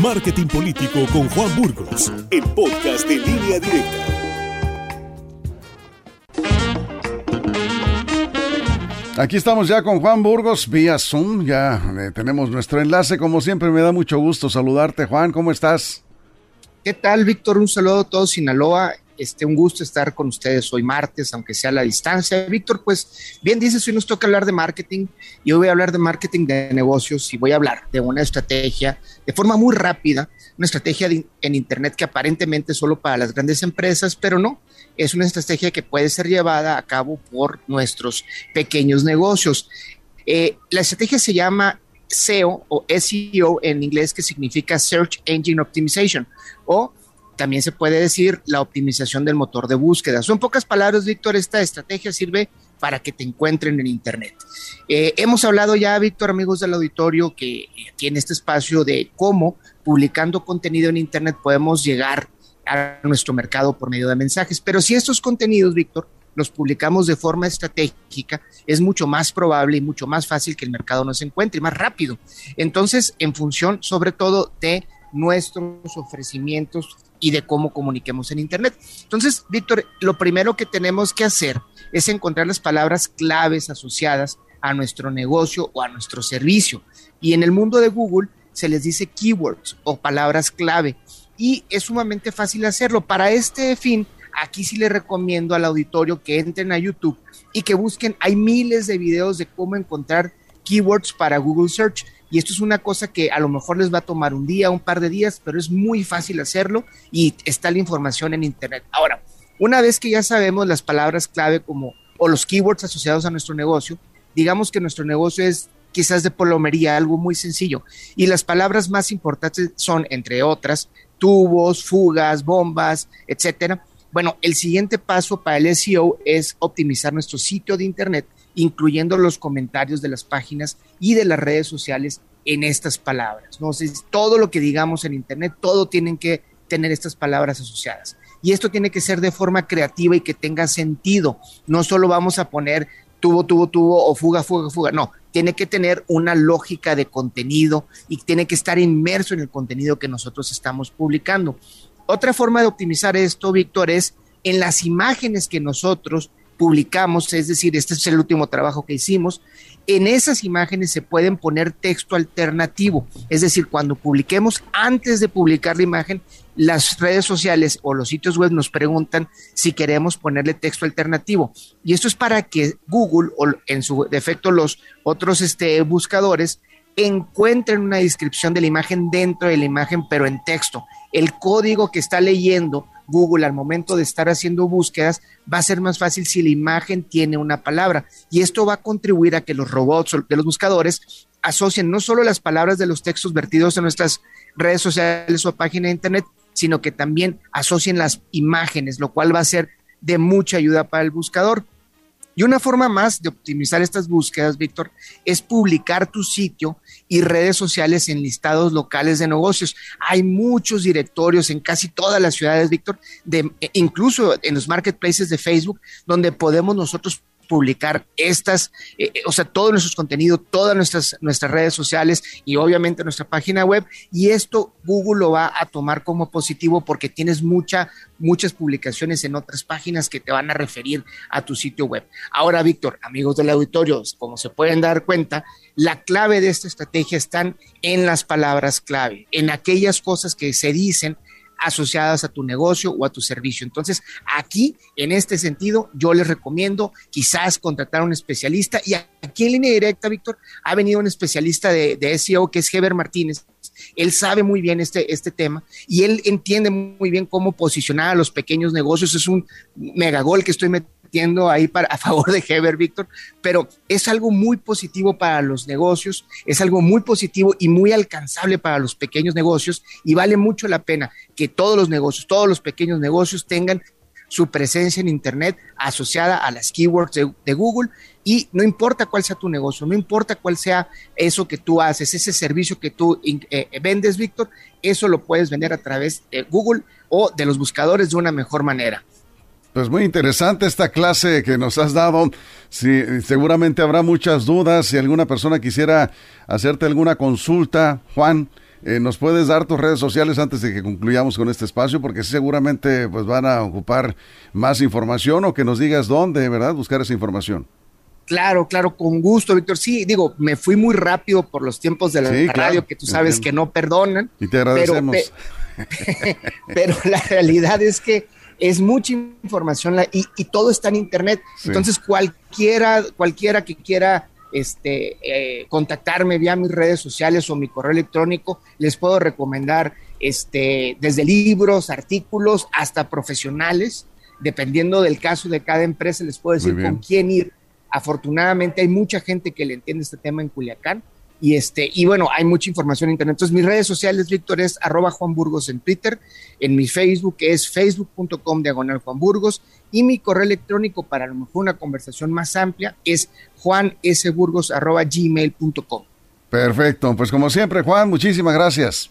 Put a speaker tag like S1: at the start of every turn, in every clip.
S1: Marketing Político con Juan Burgos, el podcast de línea directa.
S2: Aquí estamos ya con Juan Burgos vía Zoom, ya eh, tenemos nuestro enlace, como siempre me da mucho gusto saludarte Juan, ¿cómo estás?
S3: ¿Qué tal Víctor? Un saludo a todos Sinaloa este, un gusto estar con ustedes hoy martes, aunque sea a la distancia. Víctor, pues bien dices, hoy nos toca hablar de marketing y hoy voy a hablar de marketing de negocios y voy a hablar de una estrategia de forma muy rápida, una estrategia en Internet que aparentemente es solo para las grandes empresas, pero no, es una estrategia que puede ser llevada a cabo por nuestros pequeños negocios. Eh, la estrategia se llama SEO o SEO en inglés, que significa Search Engine Optimization, o también se puede decir la optimización del motor de búsqueda. Son pocas palabras, Víctor, esta estrategia sirve para que te encuentren en Internet. Eh, hemos hablado ya, Víctor, amigos del auditorio, que aquí en este espacio de cómo publicando contenido en Internet podemos llegar a nuestro mercado por medio de mensajes. Pero si estos contenidos, Víctor, los publicamos de forma estratégica, es mucho más probable y mucho más fácil que el mercado nos encuentre, más rápido. Entonces, en función sobre todo de nuestros ofrecimientos y de cómo comuniquemos en Internet. Entonces, Víctor, lo primero que tenemos que hacer es encontrar las palabras claves asociadas a nuestro negocio o a nuestro servicio. Y en el mundo de Google se les dice keywords o palabras clave. Y es sumamente fácil hacerlo. Para este fin, aquí sí le recomiendo al auditorio que entren a YouTube y que busquen, hay miles de videos de cómo encontrar keywords para Google Search. Y esto es una cosa que a lo mejor les va a tomar un día, un par de días, pero es muy fácil hacerlo y está la información en Internet. Ahora, una vez que ya sabemos las palabras clave como o los keywords asociados a nuestro negocio, digamos que nuestro negocio es quizás de plomería, algo muy sencillo. Y las palabras más importantes son, entre otras, tubos, fugas, bombas, etcétera. Bueno, el siguiente paso para el SEO es optimizar nuestro sitio de Internet incluyendo los comentarios de las páginas y de las redes sociales en estas palabras. ¿no? todo lo que digamos en Internet, todo tienen que tener estas palabras asociadas. Y esto tiene que ser de forma creativa y que tenga sentido. No solo vamos a poner tubo, tubo, tubo o fuga, fuga, fuga. No, tiene que tener una lógica de contenido y tiene que estar inmerso en el contenido que nosotros estamos publicando. Otra forma de optimizar esto, Víctor, es en las imágenes que nosotros publicamos, es decir, este es el último trabajo que hicimos, en esas imágenes se pueden poner texto alternativo, es decir, cuando publiquemos, antes de publicar la imagen, las redes sociales o los sitios web nos preguntan si queremos ponerle texto alternativo. Y esto es para que Google o en su defecto los otros este, buscadores encuentren una descripción de la imagen dentro de la imagen, pero en texto. El código que está leyendo Google al momento de estar haciendo búsquedas va a ser más fácil si la imagen tiene una palabra. Y esto va a contribuir a que los robots de los buscadores asocien no solo las palabras de los textos vertidos en nuestras redes sociales o página de internet, sino que también asocien las imágenes, lo cual va a ser de mucha ayuda para el buscador. Y una forma más de optimizar estas búsquedas, Víctor, es publicar tu sitio y redes sociales en listados locales de negocios. Hay muchos directorios en casi todas las ciudades, Víctor, de, incluso en los marketplaces de Facebook, donde podemos nosotros publicar estas, eh, eh, o sea, todo nuestro contenido, todas nuestras, nuestras redes sociales y obviamente nuestra página web. Y esto Google lo va a tomar como positivo porque tienes mucha, muchas publicaciones en otras páginas que te van a referir a tu sitio web. Ahora, Víctor, amigos del auditorio, como se pueden dar cuenta, la clave de esta estrategia están en las palabras clave, en aquellas cosas que se dicen asociadas a tu negocio o a tu servicio. Entonces, aquí, en este sentido, yo les recomiendo quizás contratar a un especialista. Y aquí en línea directa, Víctor, ha venido un especialista de, SEO que es Heber Martínez. Él sabe muy bien este, este tema y él entiende muy bien cómo posicionar a los pequeños negocios. Es un megagol que estoy metiendo ahí para, a favor de Heber, Víctor, pero es algo muy positivo para los negocios, es algo muy positivo y muy alcanzable para los pequeños negocios y vale mucho la pena que todos los negocios, todos los pequeños negocios tengan su presencia en Internet asociada a las keywords de, Google y no importa cuál sea tu negocio, no importa cuál sea eso que tú haces, ese servicio que tú eh, vendes, Víctor, eso lo puedes vender a través de Google o de los buscadores de una mejor manera.
S2: Pues muy interesante esta clase que nos has dado. Sí, seguramente habrá muchas dudas. Si alguna persona quisiera hacerte alguna consulta, Juan, eh, ¿nos puedes dar tus redes sociales antes de que concluyamos con este espacio? Porque seguramente pues van a ocupar más información o que nos digas dónde, ¿verdad? Buscar esa información.
S3: Claro, claro, con gusto, Víctor. Sí, digo, me fui muy rápido por los tiempos de la radio que tú sabes que no perdonan.
S2: Y te agradecemos.
S3: Pero, la realidad es que es mucha información y, y todo está en internet. Entonces, cualquiera, cualquiera que quiera este, eh, contactarme vía mis redes sociales o mi correo electrónico, les puedo recomendar este, desde libros, artículos, hasta profesionales. Dependiendo del caso de cada empresa, les puedo decir con quién ir Afortunadamente hay mucha gente que le entiende este tema en Culiacán y este y bueno, hay mucha información en internet. Entonces mis redes sociales, Víctor, es arroba Juan Burgos en Twitter, en mi Facebook es facebook.com diagonal Juan Burgos y mi correo electrónico para a lo mejor una conversación más amplia es juansburgos arroba gmail.com.
S2: Perfecto, pues como siempre, Juan, muchísimas gracias.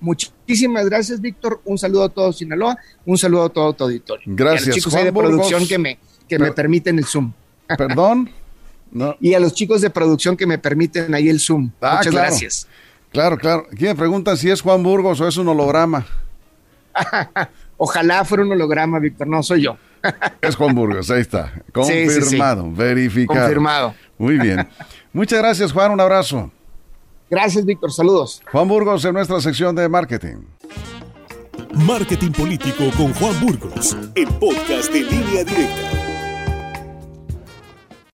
S3: Muchísimas gracias, Víctor. Un saludo a todos Sinaloa, un saludo a todo tu auditorio.
S2: Gracias.
S3: Y a los chicos de producción que me, que me permiten el Zoom.
S2: Perdón.
S3: Y a los chicos de producción que me permiten ahí el Zoom. Ah, Muchas gracias.
S2: Claro, claro. Aquí me preguntan si es Juan Burgos o es un holograma.
S3: Ojalá fuera un holograma, Víctor. No, soy yo.
S2: es Juan Burgos, ahí está. Confirmado, verificado.
S3: Confirmado.
S2: Muy bien. Muchas gracias, Juan. Un abrazo.
S3: Gracias, Víctor. Saludos.
S2: Juan Burgos en nuestra sección de marketing.
S1: Marketing político con Juan Burgos, el podcast de línea directa.